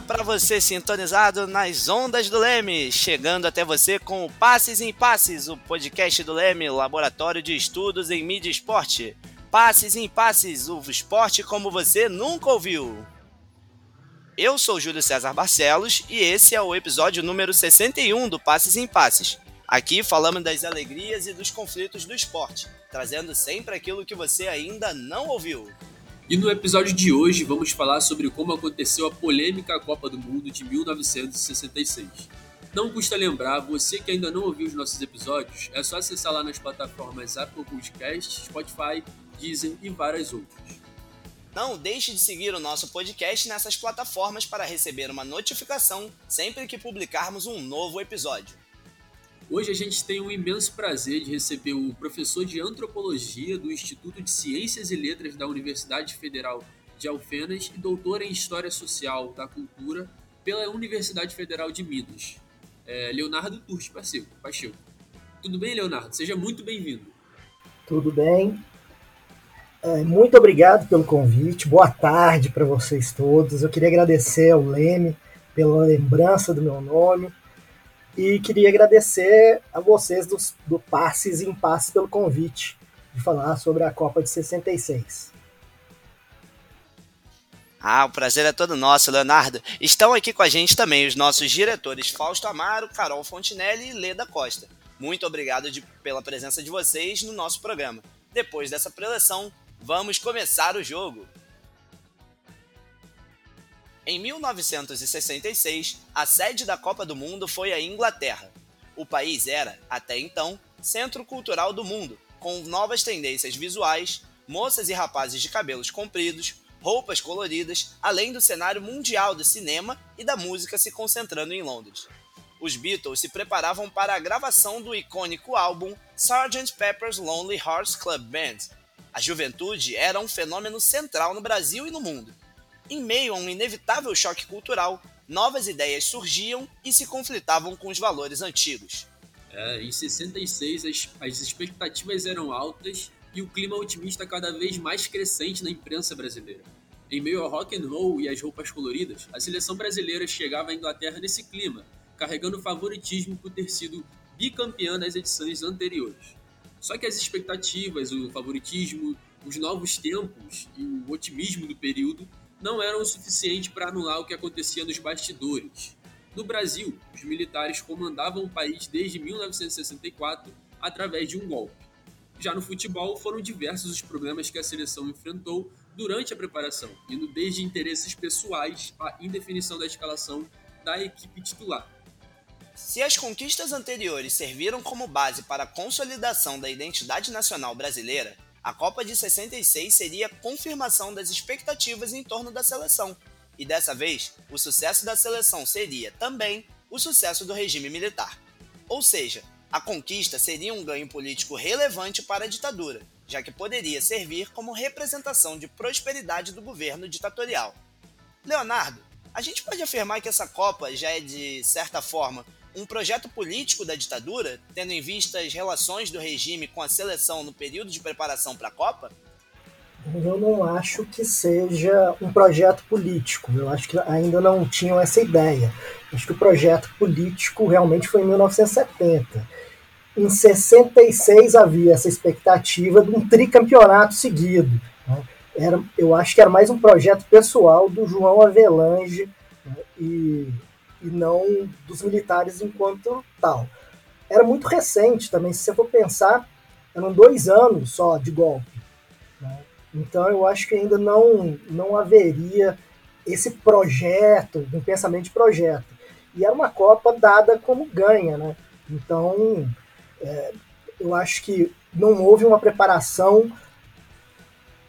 Para você sintonizado nas ondas do Leme, chegando até você com o Passes em Passes, o podcast do Leme, laboratório de estudos em mídia e esporte. Passes em Passes, o esporte como você nunca ouviu. Eu sou Júlio César Barcelos e esse é o episódio número 61 do Passes em Passes. Aqui falamos das alegrias e dos conflitos do esporte, trazendo sempre aquilo que você ainda não ouviu. E no episódio de hoje vamos falar sobre como aconteceu a polêmica Copa do Mundo de 1966. Não custa lembrar, você que ainda não ouviu os nossos episódios, é só acessar lá nas plataformas Apple Podcasts, Spotify, Deezer e várias outras. Não deixe de seguir o nosso podcast nessas plataformas para receber uma notificação sempre que publicarmos um novo episódio. Hoje a gente tem o imenso prazer de receber o professor de antropologia do Instituto de Ciências e Letras da Universidade Federal de Alfenas e doutor em História Social da Cultura pela Universidade Federal de Minas, é Leonardo Turti Pacheco. Tudo bem, Leonardo? Seja muito bem-vindo. Tudo bem. É, muito obrigado pelo convite. Boa tarde para vocês todos. Eu queria agradecer ao Leme pela lembrança do meu nome e queria agradecer a vocês do, do Passes em Passes pelo convite de falar sobre a Copa de 66. Ah, o prazer é todo nosso, Leonardo. Estão aqui com a gente também os nossos diretores Fausto Amaro, Carol Fontinelli e Leda Costa. Muito obrigado de, pela presença de vocês no nosso programa. Depois dessa preleção, Vamos começar o jogo! Em 1966, a sede da Copa do Mundo foi a Inglaterra. O país era, até então, centro cultural do mundo, com novas tendências visuais, moças e rapazes de cabelos compridos, roupas coloridas, além do cenário mundial do cinema e da música se concentrando em Londres. Os Beatles se preparavam para a gravação do icônico álbum Sgt. Pepper's Lonely Hearts Club Band, a juventude era um fenômeno central no Brasil e no mundo. Em meio a um inevitável choque cultural, novas ideias surgiam e se conflitavam com os valores antigos. É, em 66, as, as expectativas eram altas e o clima otimista cada vez mais crescente na imprensa brasileira. Em meio ao rock and roll e às roupas coloridas, a seleção brasileira chegava à Inglaterra nesse clima, carregando favoritismo por ter sido bicampeã nas edições anteriores. Só que as expectativas, o favoritismo, os novos tempos e o otimismo do período não eram o suficiente para anular o que acontecia nos bastidores. No Brasil, os militares comandavam o país desde 1964 através de um golpe. Já no futebol, foram diversos os problemas que a seleção enfrentou durante a preparação, indo desde interesses pessoais à indefinição da escalação da equipe titular. Se as conquistas anteriores serviram como base para a consolidação da identidade nacional brasileira, a Copa de 66 seria a confirmação das expectativas em torno da seleção. E dessa vez, o sucesso da seleção seria também o sucesso do regime militar. Ou seja, a conquista seria um ganho político relevante para a ditadura, já que poderia servir como representação de prosperidade do governo ditatorial. Leonardo, a gente pode afirmar que essa Copa já é, de certa forma, um projeto político da ditadura, tendo em vista as relações do regime com a seleção no período de preparação para a Copa? Eu não acho que seja um projeto político. Eu acho que ainda não tinham essa ideia. Acho que o projeto político realmente foi em 1970. Em 66 havia essa expectativa de um tricampeonato seguido. Né? Era, eu acho que era mais um projeto pessoal do João Avelange né? e e não dos militares enquanto tal. Era muito recente também, se você for pensar, eram dois anos só de golpe. Né? Então eu acho que ainda não, não haveria esse projeto, um pensamento de projeto. E era uma Copa dada como ganha, né? Então é, eu acho que não houve uma preparação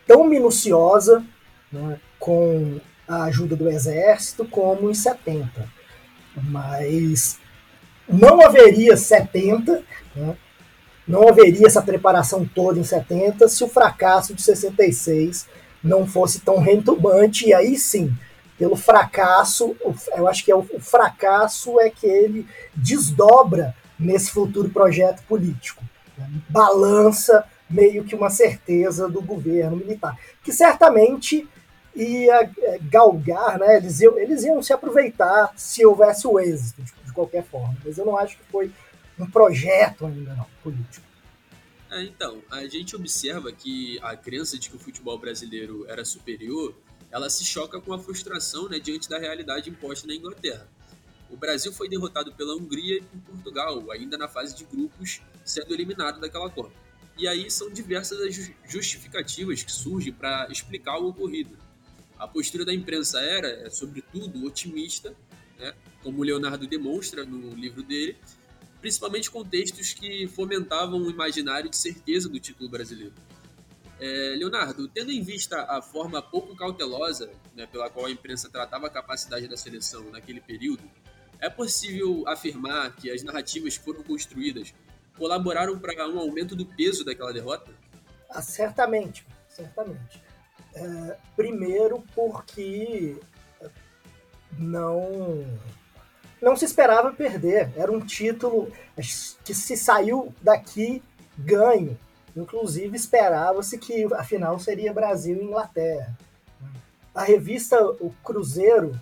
tão minuciosa né, com a ajuda do exército como em 70 mas não haveria 70, né? não haveria essa preparação toda em 70 se o fracasso de 66 não fosse tão retumbante, e aí sim, pelo fracasso, eu acho que é o, o fracasso é que ele desdobra nesse futuro projeto político, né? balança meio que uma certeza do governo militar, que certamente ia é, galgar, né? Eles iam, eles iam se aproveitar se houvesse o êxito, de, de qualquer forma. Mas eu não acho que foi um projeto ainda não, político. É, então, a gente observa que a crença de que o futebol brasileiro era superior, ela se choca com a frustração né, diante da realidade imposta na Inglaterra. O Brasil foi derrotado pela Hungria e por Portugal, ainda na fase de grupos, sendo eliminado daquela Copa. E aí são diversas as justificativas que surgem para explicar o ocorrido. A postura da imprensa era, é, sobretudo, otimista, né, como Leonardo demonstra no livro dele, principalmente contextos que fomentavam o imaginário de certeza do título brasileiro. É, Leonardo, tendo em vista a forma pouco cautelosa né, pela qual a imprensa tratava a capacidade da seleção naquele período, é possível afirmar que as narrativas foram construídas colaboraram para um aumento do peso daquela derrota? Ah, certamente, certamente. É, primeiro porque não não se esperava perder. Era um título que se saiu daqui ganho. Inclusive esperava-se que a final seria Brasil e Inglaterra. A revista O Cruzeiro,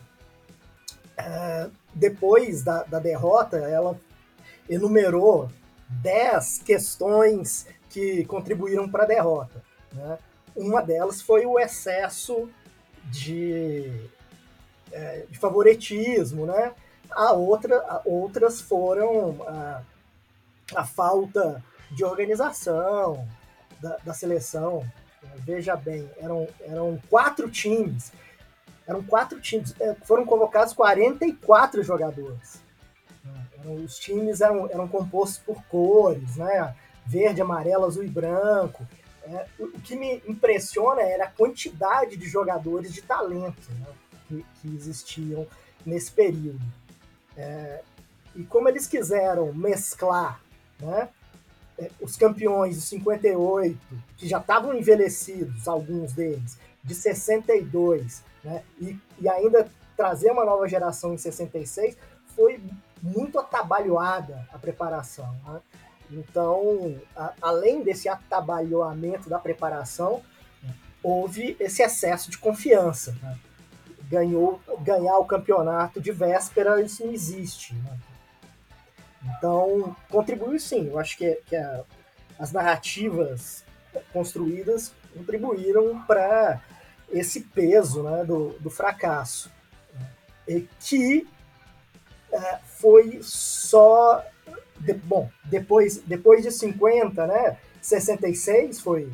é, depois da, da derrota, ela enumerou 10 questões que contribuíram para a derrota. Né? Uma delas foi o excesso de, é, de favoritismo, né? A outra, a outras foram a, a, falta de organização da, da seleção. Veja bem, eram, eram quatro times. Eram quatro times. É, foram convocados 44 jogadores. Os times eram, eram compostos por cores, né? Verde, amarelo, azul e branco. É, o, o, que me impressiona era a quantidade de jogadores de talento né? que, que, existiam nesse período. É, e como eles quiseram mesclar né, é, os campeões de 58, que já estavam envelhecidos, alguns deles, de 62, né, e, e ainda trazer uma nova geração em 66, foi muito atabalhoada a preparação. Né? Então, a, além desse atabalhoamento da preparação, houve esse excesso de confiança. Né? Ganhou, ganhar o campeonato de véspera, isso não existe. Né? Então, contribuiu sim. Eu acho que, que a, as narrativas construídas contribuíram para esse peso né, do, do fracasso. E que é, foi só. De, bom, depois, depois de 50, né? 66 foi,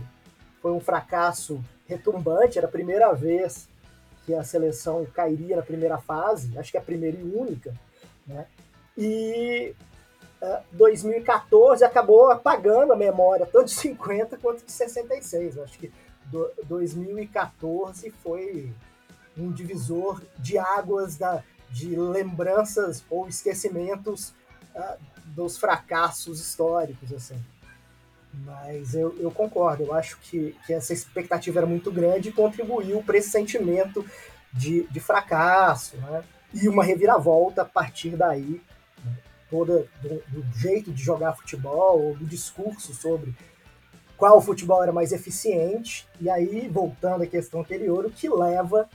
foi um fracasso retumbante, era a primeira vez que a seleção cairia na primeira fase, acho que é a primeira e única, né? E uh, 2014 acabou apagando a memória, tanto de 50 quanto de 66. acho que do, 2014 foi um divisor de águas da, de lembranças ou esquecimentos uh, dos fracassos históricos, assim. Mas eu, eu concordo, eu acho que, que essa expectativa era muito grande e contribuiu para esse sentimento de, de fracasso, né? E uma reviravolta a partir daí, né? toda do, do, jeito de jogar futebol, do discurso sobre qual futebol era mais eficiente, e aí, voltando à questão anterior, o que leva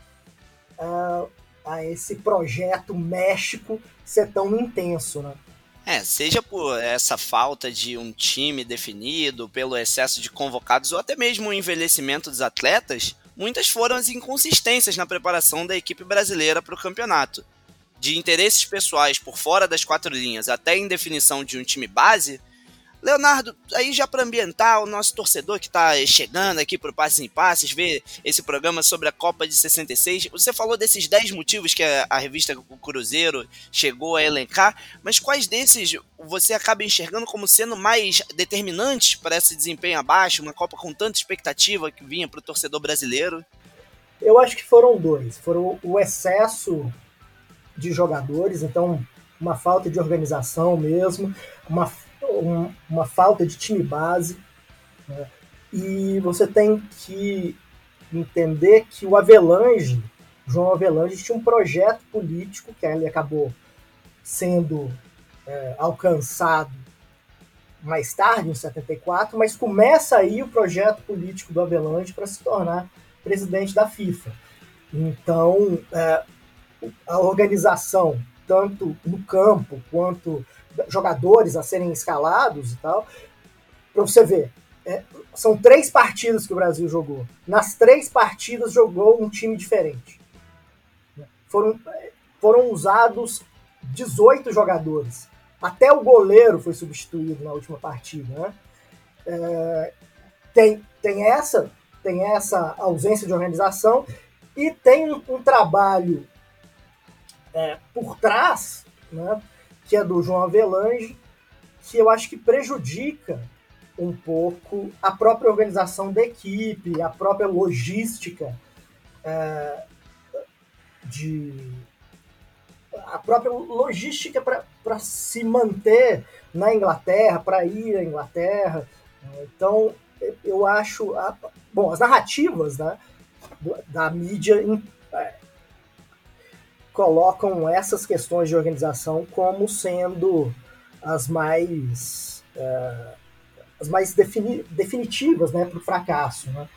uh, a esse projeto México ser tão intenso, né? É, seja por essa falta de um time definido, pelo excesso de convocados ou até mesmo o envelhecimento dos atletas, muitas foram as inconsistências na preparação da equipe brasileira para o campeonato. De interesses pessoais por fora das quatro linhas até indefinição de um time base, Leonardo, aí já para ambientar o nosso torcedor que está chegando aqui para o Passes em Passes, ver esse programa sobre a Copa de 66, você falou desses 10 motivos que a, a revista Cruzeiro chegou a elencar, mas quais desses você acaba enxergando como sendo mais determinantes para esse desempenho abaixo, uma Copa com tanta expectativa que vinha para o torcedor brasileiro? Eu acho que foram dois. Foram o excesso de jogadores, então uma falta de organização mesmo, uma um, uma falta de time base. Né? E você tem que entender que o Avelange, João Avelange, tinha um projeto político que ele acabou sendo é, alcançado mais tarde, em 74, mas começa aí o projeto político do Avelange para se tornar presidente da FIFA. Então, é, a organização, tanto no campo quanto jogadores a serem escalados e tal, para você ver, é, são três partidas que o Brasil jogou. Nas três partidas jogou um time diferente. Foram, foram usados 18 jogadores. Até o goleiro foi substituído na última partida. Né? É, tem, tem, essa, tem essa ausência de organização e tem um, um trabalho é, por trás, né, que é do João Avelange, que eu acho que prejudica um pouco a própria organização da equipe, a própria logística é, de a própria logística para se manter na Inglaterra, para ir à Inglaterra. Então, eu acho. A, bom, as narrativas né, da mídia colocam essas questões de organização como sendo as mais. É, as mais defini definitivas né, para o fracasso. Né?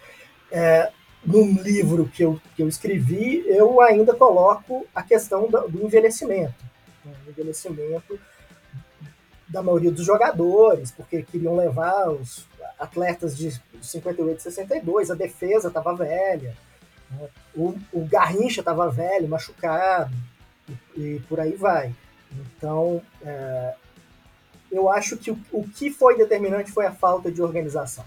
É, num livro que eu, que eu escrevi, eu ainda coloco a questão do, do envelhecimento. Né? O envelhecimento da maioria dos jogadores, porque queriam levar os atletas de 58 e 62, a defesa estava velha, o, o Garrincha estava velho, machucado, e, e, por aí vai. Então, é, eu acho que o, o que foi determinante foi a falta de organização.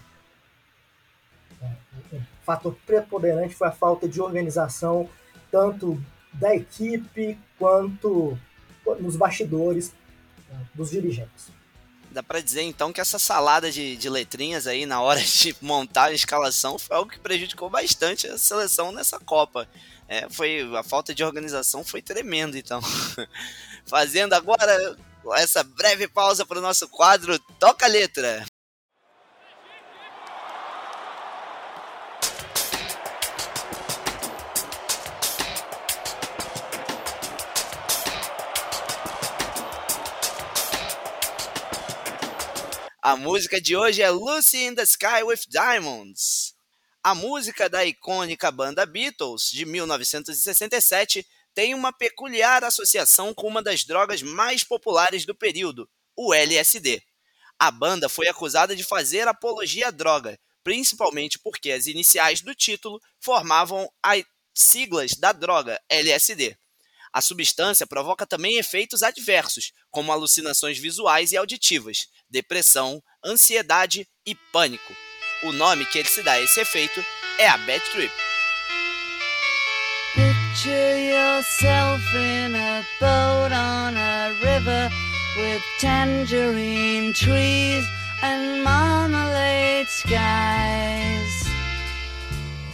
É, o fator preponderante foi a falta de organização, tanto da equipe quanto nos bastidores né, dos dirigentes. Dá para dizer então que essa salada de, de letrinhas aí na hora de montar a escalação foi algo que prejudicou bastante a seleção nessa Copa. É, foi a falta de organização foi tremendo então. Fazendo agora essa breve pausa para o nosso quadro Toca Letra. A música de hoje é Lucy in the Sky with Diamonds. A música da icônica banda Beatles, de 1967, tem uma peculiar associação com uma das drogas mais populares do período, o LSD. A banda foi acusada de fazer apologia à droga, principalmente porque as iniciais do título formavam as siglas da droga LSD. A substância provoca também efeitos adversos, como alucinações visuais e auditivas, depressão, ansiedade e pânico. O nome que ele se dá a esse efeito é a Bad Trip. Picture yourself in a boat on a river with tangerine trees and marmalade skies.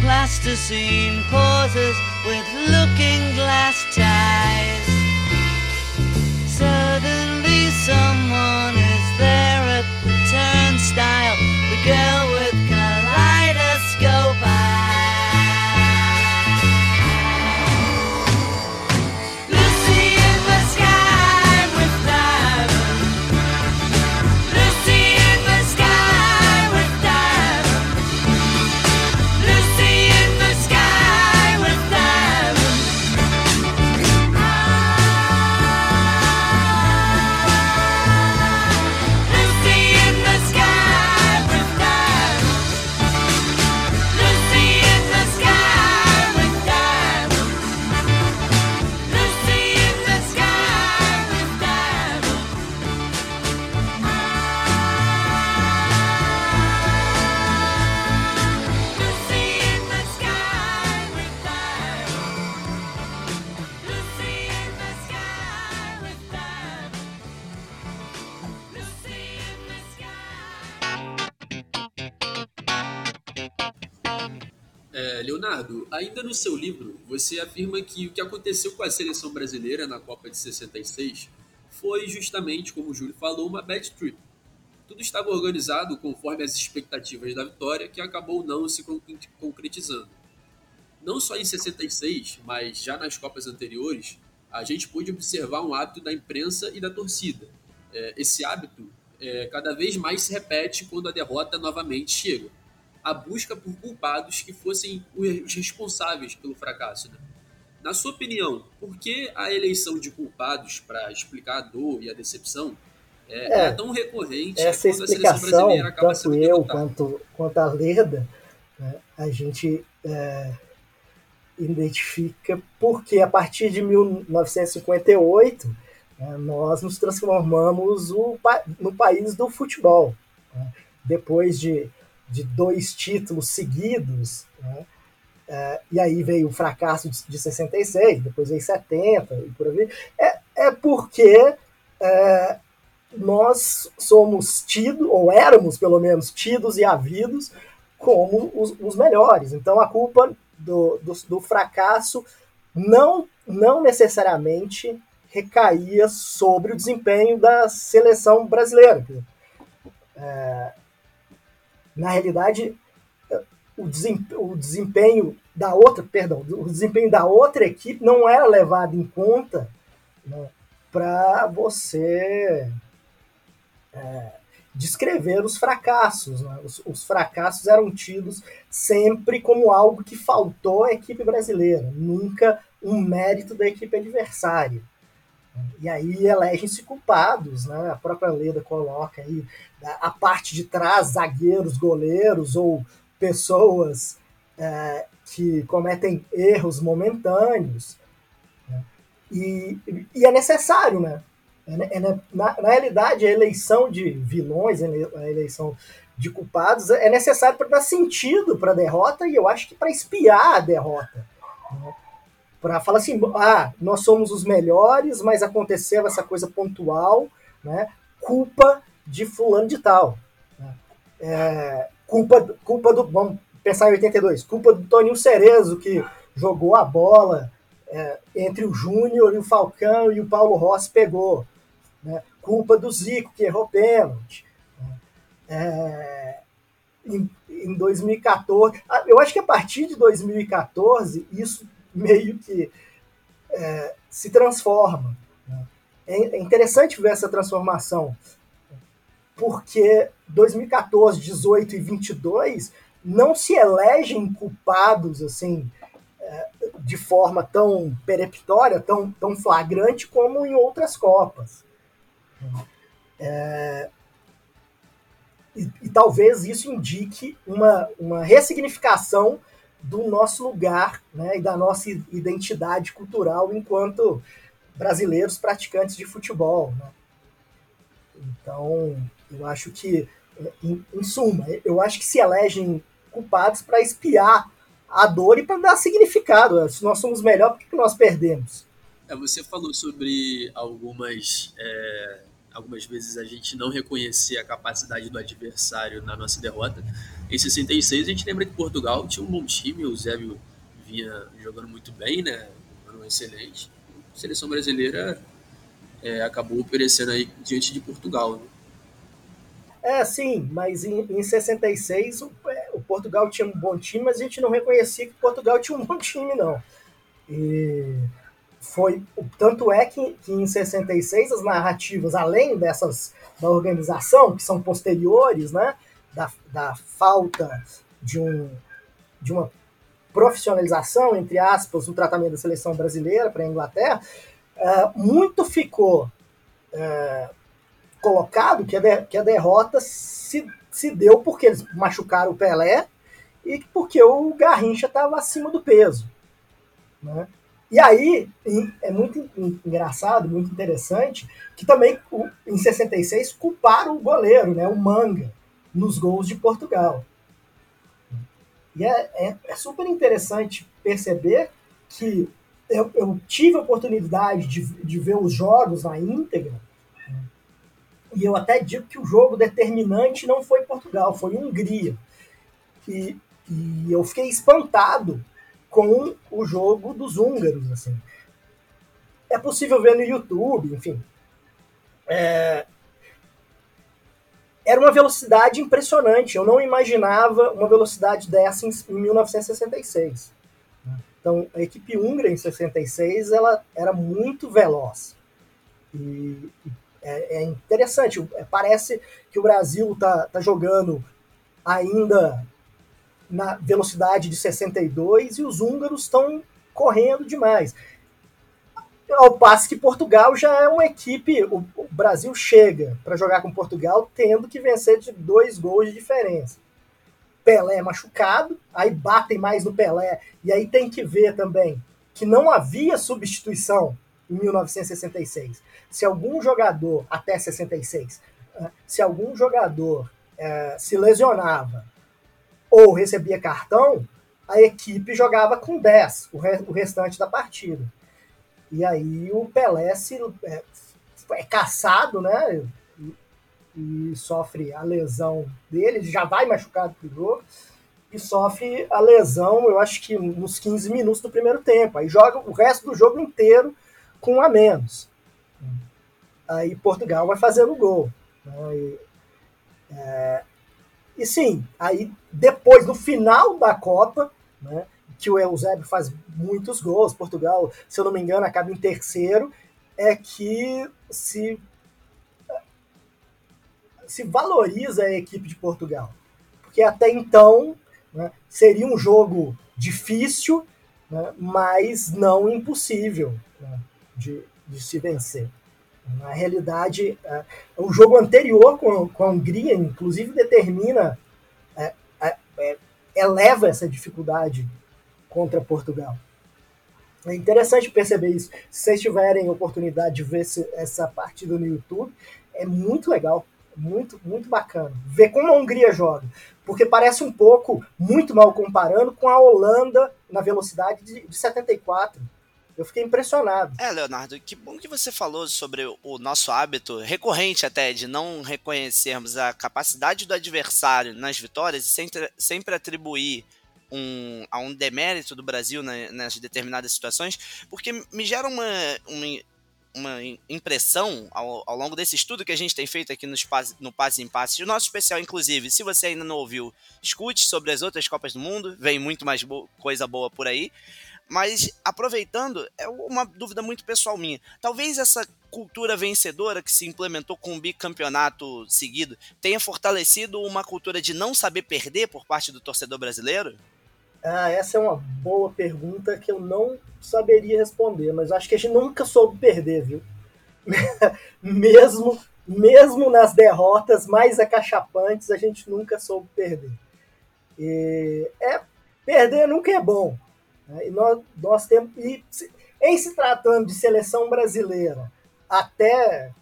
Plasticine pauses with looking glass ties. Suddenly someone is there at the turnstile, você afirma que o que aconteceu com a seleção brasileira na Copa de 66 foi justamente, como o Júlio falou, uma bad trip. Tudo estava organizado conforme as expectativas da vitória, que acabou não se concretizando. Não só em 66, mas já nas Copas anteriores, a gente pôde observar um hábito da imprensa e da torcida. É, esse hábito é, cada vez mais se repete quando a derrota novamente chega a busca por culpados que fossem os responsáveis pelo fracasso. Né? Na sua opinião, por que a eleição de culpados para explicar a dor e a decepção é, é, é tão recorrente essa quando a seleção brasileira acaba tanto eu quanto, quanto a Leda, né, a gente é, identifica porque a partir de 1958 né, nós nos transformamos o, no país do futebol. Né? Depois de de dois títulos seguidos, né? É, e aí veio o fracasso de, de 66, depois veio 70 e por aí. É, é porque é, nós somos tidos, ou éramos pelo menos tidos e havidos como os, os melhores. Então a culpa do, do, do, fracasso não, não necessariamente recaía sobre o desempenho da seleção brasileira. É, na realidade, o desempenho da outra, perdão, o desempenho da outra equipe não era levado em conta né, para você é, descrever os fracassos. Né? Os, os, fracassos eram tidos sempre como algo que faltou à equipe brasileira, nunca um mérito da equipe adversária. E aí elegem-se culpados, né? A própria Leda coloca aí a parte de trás, zagueiros, goleiros ou pessoas é, que cometem erros momentâneos. Né? E, e, é necessário, né? É, é, na, na, realidade, a eleição de vilões, a eleição de culpados é necessário para dar sentido para a derrota e eu acho que para espiar a derrota. Né? Para falar assim, ah, nós somos os melhores, mas aconteceu essa coisa pontual, né? Culpa de fulano de tal. Né? É, culpa, culpa do, vamos pensar em 82, culpa do Toninho Cerezo que jogou a bola é, entre o Júnior e o Falcão e o Paulo Rossi pegou. Né? Culpa do Zico que errou pênalti. Né? É, em, em 2014, ah, eu acho que a partir de 2014 isso meio que é, se transforma. Né? É, é interessante ver essa transformação, porque 2014, 18 e 22 não se elegem culpados assim é, de forma tão peremptória, tão, tão flagrante como em outras Copas. É, e, e, talvez isso indique uma, uma ressignificação do nosso lugar né, e da nossa identidade cultural enquanto brasileiros praticantes de futebol. Né? Então, eu acho que, em, em, suma, eu acho que se elegem culpados para espiar a dor e para dar significado. Se nós somos melhor, por que nós perdemos? É, você falou sobre algumas, é, algumas vezes a gente não reconhecer a capacidade do adversário na nossa derrota. Em 66 a gente lembra que Portugal tinha um bom time, o Zébio vinha jogando muito bem, né? Um excelente. A seleção brasileira é, acabou perecendo aí diante de Portugal. Né? É, sim, mas em, em 66 o, é, o, Portugal tinha um bom time, mas a gente não reconhecia que Portugal tinha um bom time, não. E foi tanto é que, que em 66 as narrativas, além dessas da organização, que são posteriores, né, da, da falta de, um, de uma profissionalização, entre aspas, do tratamento da seleção brasileira para a Inglaterra, é, muito ficou é, colocado que a, de, que a derrota se, se deu porque eles machucaram o Pelé e porque o Garrincha estava acima do peso. Né? E aí, é muito engraçado, muito interessante, que também em 66 culparam o goleiro, né, o Manga, nos gols de Portugal. E é, é, é super interessante perceber que eu, eu, tive a oportunidade de, de ver os jogos na íntegra, e eu até digo que o jogo determinante não foi Portugal, foi Hungria. E, e eu fiquei espantado com o jogo dos húngaros. Assim. É possível ver no YouTube, enfim. É... Era uma velocidade impressionante. Eu não imaginava uma velocidade dessa em 1966. Então, a equipe húngara em 66 ela era muito veloz. E, é, é interessante. Parece que o Brasil está tá jogando ainda na velocidade de 62 e os húngaros estão correndo demais. Ao passo que Portugal já é uma equipe, o, Brasil chega para jogar com Portugal tendo que vencer de dois gols de diferença. Pelé machucado, aí batem mais no Pelé, e aí tem que ver também que não havia substituição em 1966. Se algum jogador, até 66, eh, se algum jogador é, se lesionava ou recebia cartão, a equipe jogava com 10 o, re, o restante da partida. E aí o Pelé se, é, é caçado, né? E, e, sofre a lesão dele, já vai machucado pro jogo, e sofre a lesão, eu acho que nos 15 minutos do primeiro tempo. Aí joga o resto do jogo inteiro com um a menos. Aí Portugal vai fazendo gol. Né? E, é, e sim, aí depois, no final da Copa, né, que o Eusébio faz muitos gols, Portugal, se eu não me engano, acaba em terceiro, é que se, se valoriza a equipe de Portugal. Porque até então né, seria um jogo difícil, né, mas não impossível né, de, de se vencer. Na realidade, é, o jogo anterior com, com a Hungria, inclusive, determina, é, é, eleva essa dificuldade contra Portugal. É interessante perceber isso. Se vocês tiverem oportunidade de ver essa partida no YouTube, é muito legal, muito, muito bacana. Ver como a Hungria joga. Porque parece um pouco, muito mal comparando, com a Holanda na velocidade de, de 74 eu fiquei impressionado. É, Leonardo, que bom que você falou sobre o nosso hábito recorrente até de não reconhecermos a capacidade do adversário nas vitórias e sempre, atribuir um, a um demérito do Brasil nas determinadas situações, porque me gera uma, uma, uma impressão ao, ao, longo desse estudo que a gente tem feito aqui no, no Passe em Passe, o nosso especial, inclusive, se você ainda não ouviu, escute sobre as outras Copas do Mundo, vem muito mais bo coisa boa por aí. Mas aproveitando, é uma dúvida muito pessoal minha. Talvez essa cultura vencedora que se implementou com um bicampeonato seguido tenha fortalecido uma cultura de não saber perder por parte do torcedor brasileiro? Ah, essa é uma boa pergunta que eu não saberia responder, mas acho que a gente nunca soube perder, viu? mesmo, mesmo nas derrotas mais acachapantes, a gente nunca soube perder. E é, perder nunca é bom? E nós, nós temos. E em se tratando de seleção brasileira, até.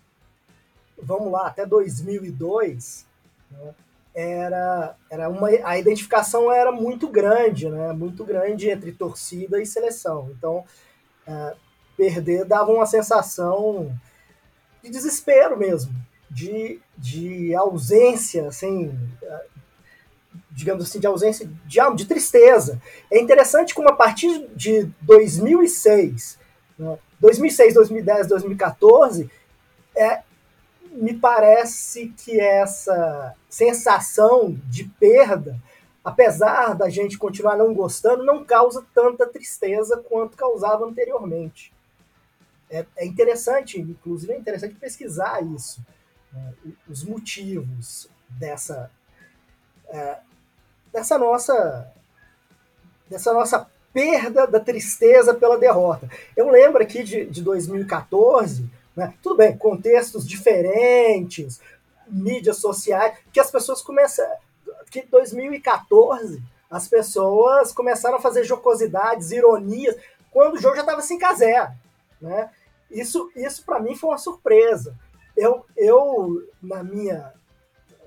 Vamos lá, até 2002, né? era, era uma, a identificação era muito grande, né? muito grande entre torcida e seleção. Então, é, perder dava uma sensação de desespero mesmo, de, de ausência, assim, digamos assim, de ausência de, de tristeza. É interessante como a partir de 2006, né, 2006, 2010, 2014, é, me parece que essa sensação de perda, apesar da gente continuar não gostando, não causa tanta tristeza quanto causava anteriormente. É, é interessante, inclusive é interessante pesquisar isso, né, os motivos dessa é, dessa nossa dessa nossa perda da tristeza pela derrota. Eu lembro aqui de, de 2014, né, tudo bem, contextos diferentes, mídias sociais, que as pessoas começam. Que em 2014 as pessoas começaram a fazer jocosidades, ironias, quando o jogo já estava 5 a 0 né? Isso, isso para mim foi uma surpresa. Eu, eu, na minha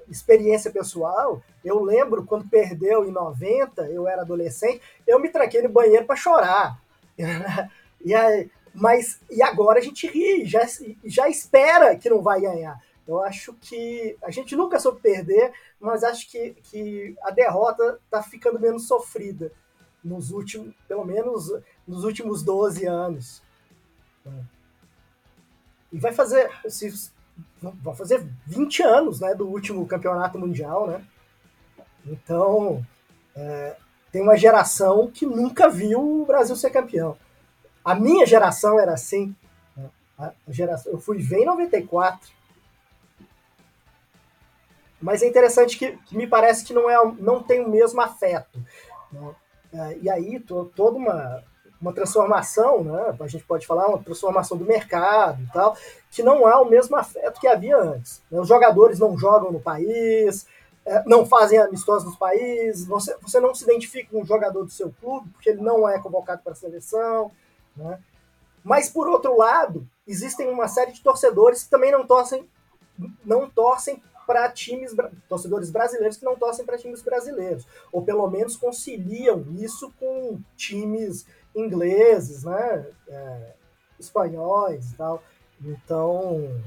experiência pessoal, eu lembro quando perdeu em 90, eu era adolescente, eu me tranquei no banheiro para chorar. e aí, mas e agora a gente ri, já, já espera que não vai ganhar. Eu acho que a gente nunca soube perder, mas acho que, que a derrota está ficando menos sofrida nos últimos, pelo menos nos últimos 12 anos. E vai fazer, se, vai fazer 20 anos né, do último campeonato mundial, né? Então, é, tem uma geração que nunca viu o Brasil ser campeão. A minha geração era assim. Né? A geração, eu fui ver em 94. Mas é interessante que, que me parece que não, é, não tem o mesmo afeto. Né? É, e aí, toda uma, uma transformação, né? a gente pode falar, uma transformação do mercado e tal, que não há o mesmo afeto que havia antes. Né? Os jogadores não jogam no país, é, não fazem amistosos nos países, você, você não se identifica com um jogador do seu clube, porque ele não é convocado para a seleção. Né? Mas, por outro lado, existem uma série de torcedores que também não torcem, não torcem para times, torcedores brasileiros que não torcem para times brasileiros, ou pelo menos conciliam isso com times ingleses, né, é, espanhóis e tal. Então,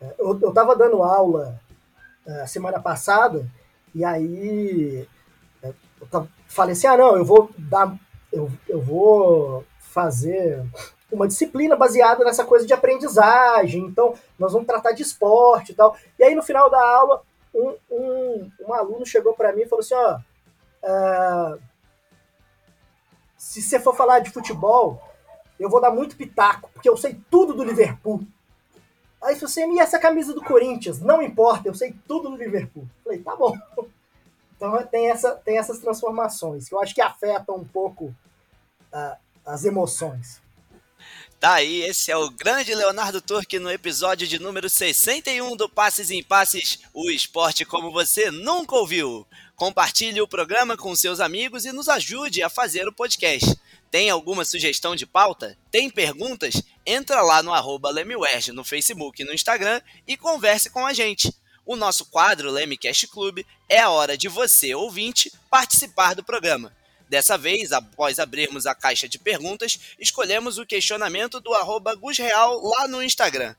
é, eu estava dando aula é, semana passada e aí é, eu tava, falei assim, ah não, eu vou dar, eu, eu vou fazer uma disciplina baseada nessa coisa de aprendizagem, então nós vamos tratar de esporte e tal. E aí no final da aula, um, um, um aluno chegou para mim e falou assim, ó, uh, se você for falar de futebol, eu vou dar muito pitaco, porque eu sei tudo do Liverpool. Aí se você me essa camisa do Corinthians, não importa, eu sei tudo do Liverpool. Falei, tá bom. Então tem, essa, tem essas transformações que eu acho que afetam um pouco uh, as emoções. Tá aí, esse é o grande Leonardo Turque no episódio de número 61 do Passes em Passes, o esporte como você nunca ouviu. Compartilhe o programa com seus amigos e nos ajude a fazer o podcast. Tem alguma sugestão de pauta? Tem perguntas? Entra lá no arroba no Facebook e no Instagram e converse com a gente. O nosso quadro Lemecast Club é a hora de você, ouvinte, participar do programa. Dessa vez, após abrirmos a caixa de perguntas, escolhemos o questionamento do arroba Gusreal lá no Instagram.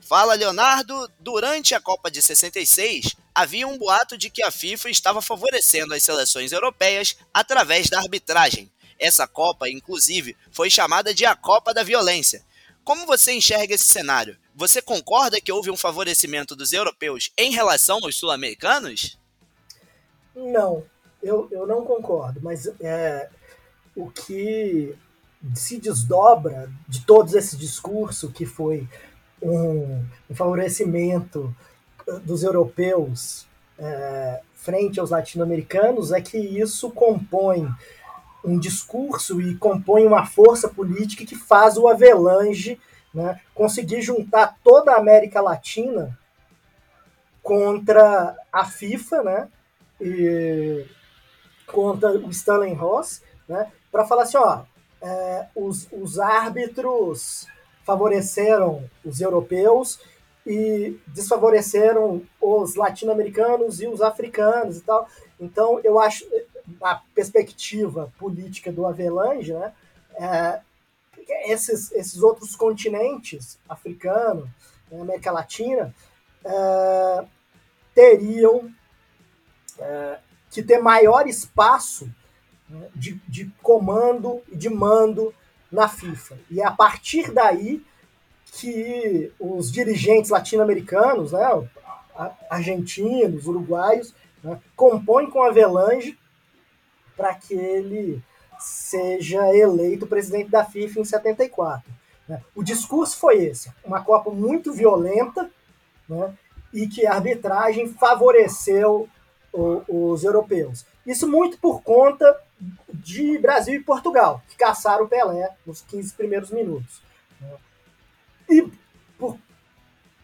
Fala, Leonardo. Durante a Copa de 66, havia um boato de que a FIFA estava favorecendo as seleções europeias através da arbitragem. Essa Copa, inclusive, foi chamada de a Copa da Violência. Como você enxerga esse cenário? Você concorda que houve um favorecimento dos europeus em relação aos sul-americanos? Não, eu, eu não concordo, mas é, o que se desdobra de todos esse discurso que foi um, um favorecimento uh, dos europeus é, frente aos latino-americanos é que isso compõe um discurso e compõe uma força política que faz o Avelange né, conseguir juntar toda a América Latina contra a FIFA, né, e contra o Stanley Ross, né, para falar assim, ó, é, os, os árbitros favoreceram os europeus e desfavoreceram os latino-americanos e os africanos e tal. Então, eu acho, a perspectiva política do Avelange, né, é, esses, esses outros continentes, africano, na América Latina, é, teriam é, que ter maior espaço né, de, de comando e de mando na FIFA. E é a partir daí que os dirigentes latino-americanos, né, argentinos, uruguaios, né, compõem com a Avelange para que ele seja eleito presidente da FIFA em 74. Né. O discurso foi esse: uma Copa muito violenta né, e que a arbitragem favoreceu os europeus. Isso muito por conta de Brasil e Portugal, que caçaram o Pelé nos 15 primeiros minutos. Né. E por,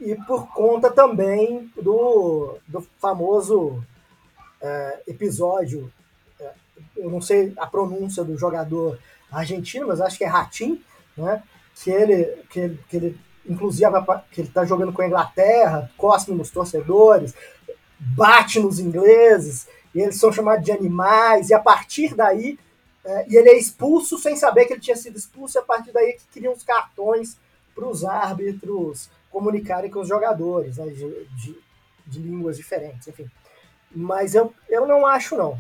e por conta também do, do famoso é, episódio, é, eu não sei a pronúncia do jogador argentino, mas acho que é Ratim, né? que ele, que ele, que ele inclusive que ele está jogando com a Inglaterra, cospe nos torcedores, bate nos ingleses, e eles são chamados de animais, e a partir daí, é, e ele é expulso sem saber que ele tinha sido expulso, e a partir daí é que criam os cartões para os árbitros comunicarem com os jogadores, né, de, de, de, línguas diferentes, enfim. Mas eu, eu não acho, não.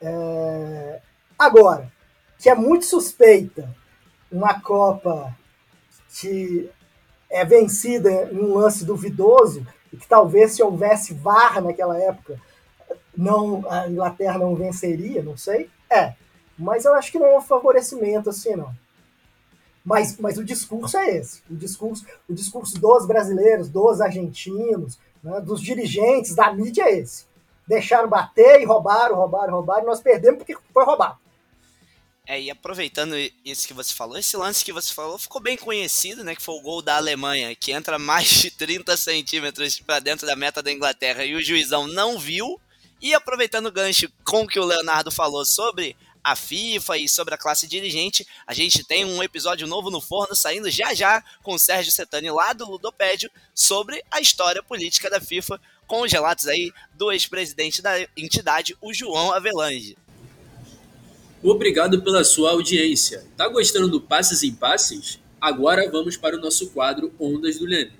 É, agora, que é muito suspeita uma Copa que é vencida em um lance duvidoso, e que talvez se houvesse VAR naquela época, não a Inglaterra não venceria, não sei. É, mas eu acho que não é um favorecimento assim, não. Mas, mas o discurso é esse. O discurso, o discurso dos brasileiros, dos argentinos, né, dos dirigentes, da mídia é esse. Deixaram bater e roubaram, roubaram, roubaram, e nós perdemos porque foi roubado. É, e aproveitando isso que você falou, esse lance que você falou ficou bem conhecido, né? Que foi o gol da Alemanha, que entra mais de 30 centímetros para dentro da meta da Inglaterra e o juizão não viu. E aproveitando o gancho com o que o Leonardo falou sobre a FIFA e sobre a classe dirigente, a gente tem um episódio novo no forno saindo já já com o Sérgio Setani lá do Ludopédio sobre a história política da FIFA, com os relatos aí do ex-presidente da entidade, o João Avelange. Obrigado pela sua audiência. Tá gostando do Passes em Passes? Agora vamos para o nosso quadro Ondas do Leme.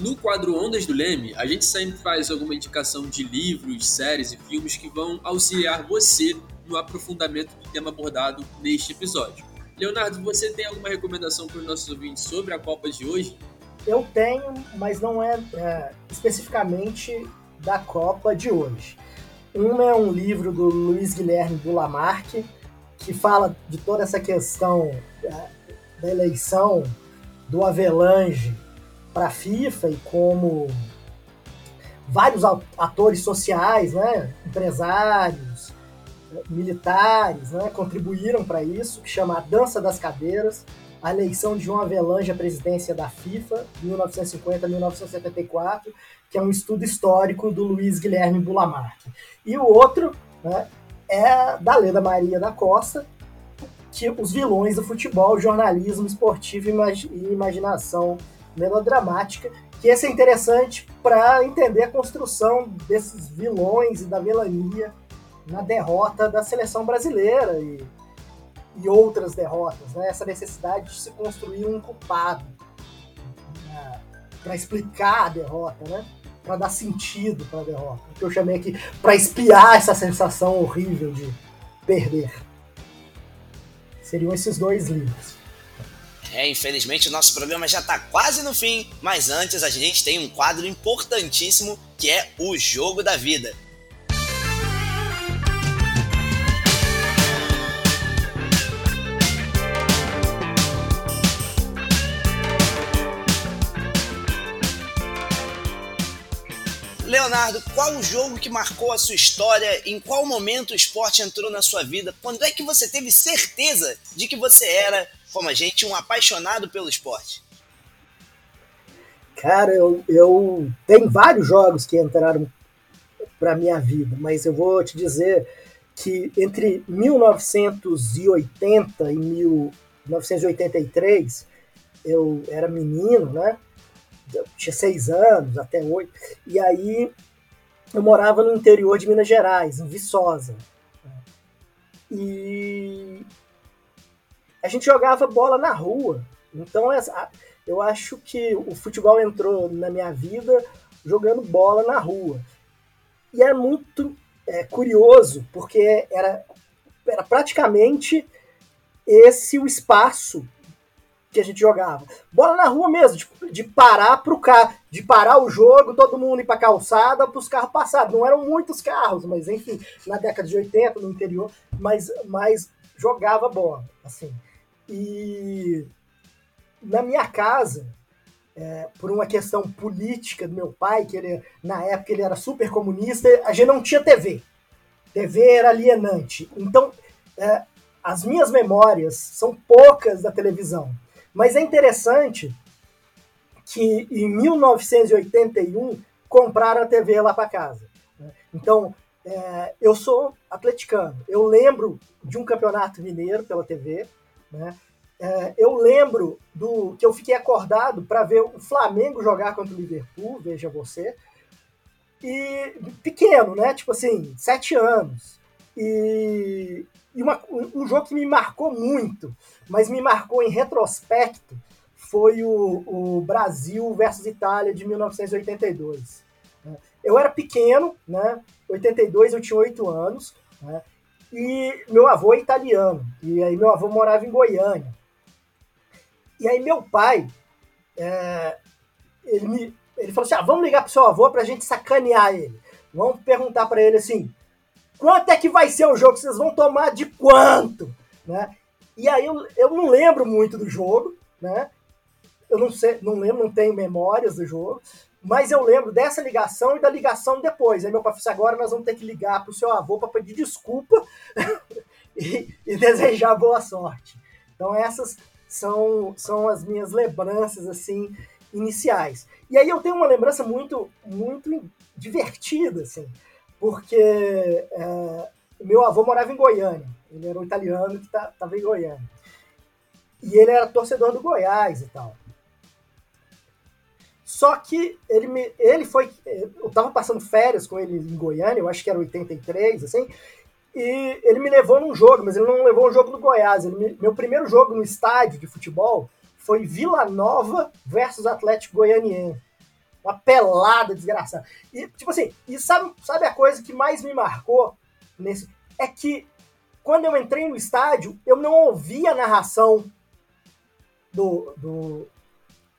No quadro Ondas do Leme, a gente sempre faz alguma indicação de livros, séries e filmes que vão auxiliar você no aprofundamento do tema abordado neste episódio. Leonardo, você tem alguma recomendação para os nossos ouvintes sobre a Copa de hoje? Eu tenho, mas não é, é especificamente da Copa de hoje. Um é um livro do Luiz Guilherme Dulamarque, que fala de toda essa questão é, da eleição do Avelange para a FIFA e como vários atores sociais, né, empresários, militares, né, contribuíram para isso, que chama A Dança das Cadeiras, a eleição de João Avelange à presidência da FIFA, 1950-1974, que é um estudo histórico do Luiz Guilherme Bulamarque. E o outro né, é da Leda Maria da Costa, que os vilões do futebol, jornalismo esportivo e imaginação melodramática, que esse é interessante para entender a construção desses vilões e da vilania na derrota da seleção brasileira e, e outras derrotas, né? essa necessidade de se construir um culpado né? para explicar a derrota, né? para dar sentido para a derrota, que eu chamei aqui para espiar essa sensação horrível de perder. Seriam esses dois livros. É, infelizmente o nosso programa já está quase no fim, mas antes a gente tem um quadro importantíssimo que é o Jogo da Vida. Leonardo, qual o jogo que marcou a sua história? Em qual momento o esporte entrou na sua vida? Quando é que você teve certeza de que você era, como a gente, um apaixonado pelo esporte? Cara, eu, eu tem vários jogos que entraram para minha vida, mas eu vou te dizer que entre 1980 e 1983 eu era menino, né? Tinha seis anos, até oito, e aí eu morava no interior de Minas Gerais, em Viçosa. E a gente jogava bola na rua. Então eu acho que o futebol entrou na minha vida jogando bola na rua. E é muito é, curioso, porque era, era praticamente esse o espaço que a gente jogava. Bola na rua mesmo, de, de parar pro carro, de parar o jogo, todo mundo ir pra calçada para os carros passarem. Não eram muitos carros, mas enfim, na década de 80, no interior, mas, mas jogava bola, assim. E na minha casa, é, por uma questão política do meu pai, que ele, na época ele era super comunista, a gente não tinha TV. TV era alienante. Então, é, as minhas memórias são poucas da televisão. Mas é interessante que em 1981 compraram a TV lá para casa. Né? Então, é, eu sou atleticano. Eu lembro de um campeonato mineiro pela TV. Né? É, eu lembro do que eu fiquei acordado para ver o Flamengo jogar contra o Liverpool, veja você. E pequeno, né? Tipo assim, sete anos. E, e uma, um jogo que me marcou muito, mas me marcou em retrospecto, foi o, o Brasil versus Itália de 1982. Eu era pequeno, né? 82 eu tinha oito anos, né? E meu avô é italiano, e aí meu avô morava em Goiânia. E aí meu pai, é, ele, me, ele falou assim, ah, vamos ligar pro seu avô pra gente sacanear ele. Vamos perguntar para ele assim, quanto é que vai ser o jogo? Vocês vão tomar de quanto? Né? E aí eu, eu não lembro muito do jogo, né? Eu não sei, não lembro, não tenho memórias do jogo, mas eu lembro dessa ligação e da ligação depois. Aí meu pai falou assim, agora nós vamos ter que ligar pro seu avô para pedir desculpa e, e desejar boa sorte. Então essas são, são as minhas lembranças assim iniciais. E aí eu tenho uma lembrança muito muito divertida assim, porque é, meu avô morava em Goiânia. Ele era um italiano que estava tá, em Goiânia. E ele era torcedor do Goiás e tal. Só que ele, me, ele foi. Eu estava passando férias com ele em Goiânia, eu acho que era 83, assim, e ele me levou num jogo, mas ele não levou um jogo do Goiás. Me, meu primeiro jogo no estádio de futebol foi Vila Nova versus Atlético Goianiense. Uma pelada desgraçada. E, tipo assim, e sabe, sabe a coisa que mais me marcou nesse. É que quando eu entrei no estádio, eu não ouvia a narração do. do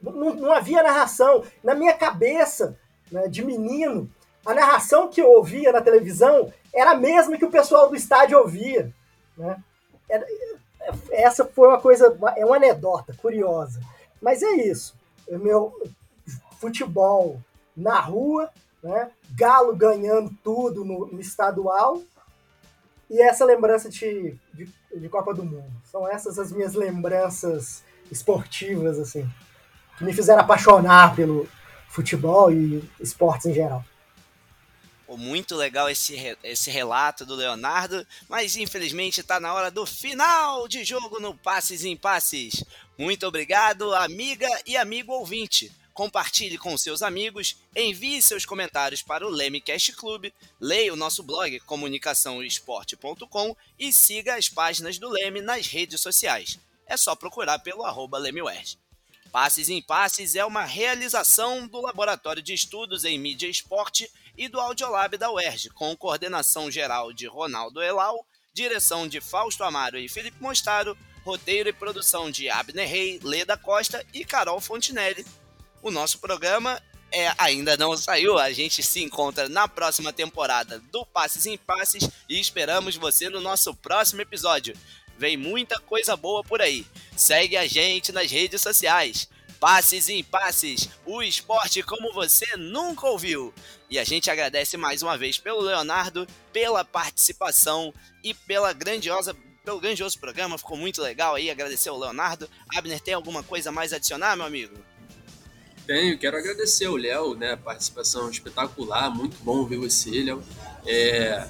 não, não havia narração. Na minha cabeça, né, de menino, a narração que eu ouvia na televisão era a mesma que o pessoal do estádio ouvia. Né? Era, essa foi uma coisa, é uma anedota curiosa. Mas é isso. Meu futebol na rua, né? Galo ganhando tudo no, no estadual e essa lembrança de, de, de, Copa do Mundo. São essas as minhas lembranças esportivas, assim, que me fizeram apaixonar pelo futebol e esportes em geral. Muito legal esse, esse relato do Leonardo, mas infelizmente está na hora do final de jogo no Passes em Passes. Muito obrigado, amiga e amigo ouvinte. Compartilhe com seus amigos, envie seus comentários para o Lemecast Club, leia o nosso blog comunicaçãoesporte.com e siga as páginas do Leme nas redes sociais. É só procurar pelo arroba Passes em Passes é uma realização do Laboratório de Estudos em Mídia e Esporte e do Audiolab da UERJ, com coordenação geral de Ronaldo Elau, direção de Fausto Amaro e Felipe Mostaro, roteiro e produção de Abner Rey, Leda Costa e Carol Fontinelli o nosso programa é, ainda não saiu. A gente se encontra na próxima temporada do Passes em Passes e esperamos você no nosso próximo episódio. Vem muita coisa boa por aí. Segue a gente nas redes sociais. Passes em Passes, o esporte como você nunca ouviu. E a gente agradece mais uma vez pelo Leonardo, pela participação e pela grandiosa pelo grandioso programa, ficou muito legal aí, agradecer ao Leonardo. Abner, tem alguma coisa mais a adicionar, meu amigo? Tenho, quero agradecer ao Léo, né? Participação espetacular, muito bom ver você, Léo. É,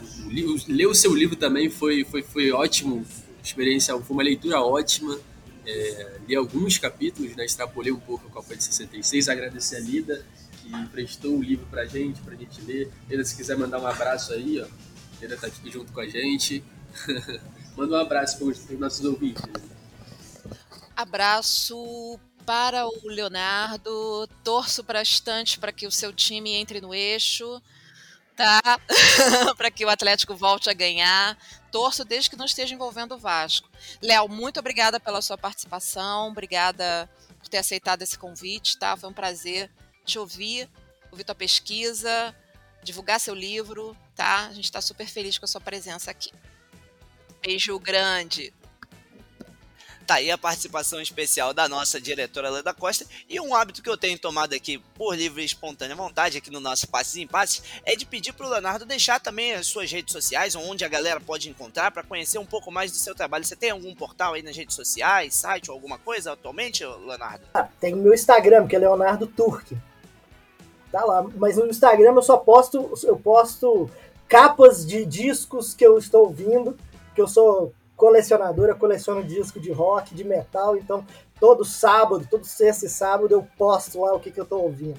ler o seu livro também foi, foi, foi ótimo, experiência, foi uma leitura ótima. é, li alguns capítulos, né, extrapolei um pouco a Copa de 66, agradecer a Lida, que emprestou o livro pra gente, pra gente ler. Lida, se quiser mandar um abraço aí, ó, Lida tá aqui junto com a gente. Manda um abraço para os nossos ouvintes. Abraço para o Leonardo, torço bastante para que o seu time entre no eixo, tá? para que o Atlético volte a ganhar. Torço desde que não esteja envolvendo o Vasco. Léo, muito obrigada pela sua participação, obrigada por ter aceitado esse convite, tá? Foi um prazer te ouvir, ouvir tua pesquisa, divulgar seu livro, tá? A gente está super feliz com a sua presença aqui. Beijo grande. Tá aí a participação especial da nossa diretora Leda Costa. E um hábito que eu tenho tomado aqui por livre e espontânea vontade, aqui no nosso Passes em Passes, é de pedir para o Leonardo deixar também as suas redes sociais, onde a galera pode encontrar para conhecer um pouco mais do seu trabalho. Você tem algum portal aí nas redes sociais, site ou alguma coisa atualmente, Leonardo? Ah, tem meu Instagram, que é Leonardo Turque. Tá lá, mas no Instagram eu só posto, eu posto capas de discos que eu estou ouvindo, que eu sou colecionador, eu coleciono disco de rock, de metal, então todo sábado, todo sexta e sábado eu posto lá o que, que eu tô ouvindo.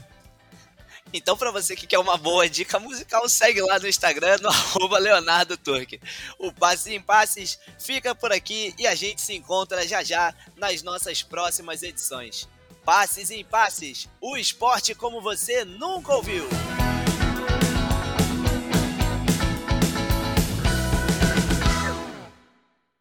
Então, para você que quer uma boa dica musical, segue lá no Instagram, no arroba Leonardo Turque. O Passes em Passes fica por aqui e a gente se encontra já já nas nossas próximas edições. Passes em Passes, o esporte como você nunca ouviu.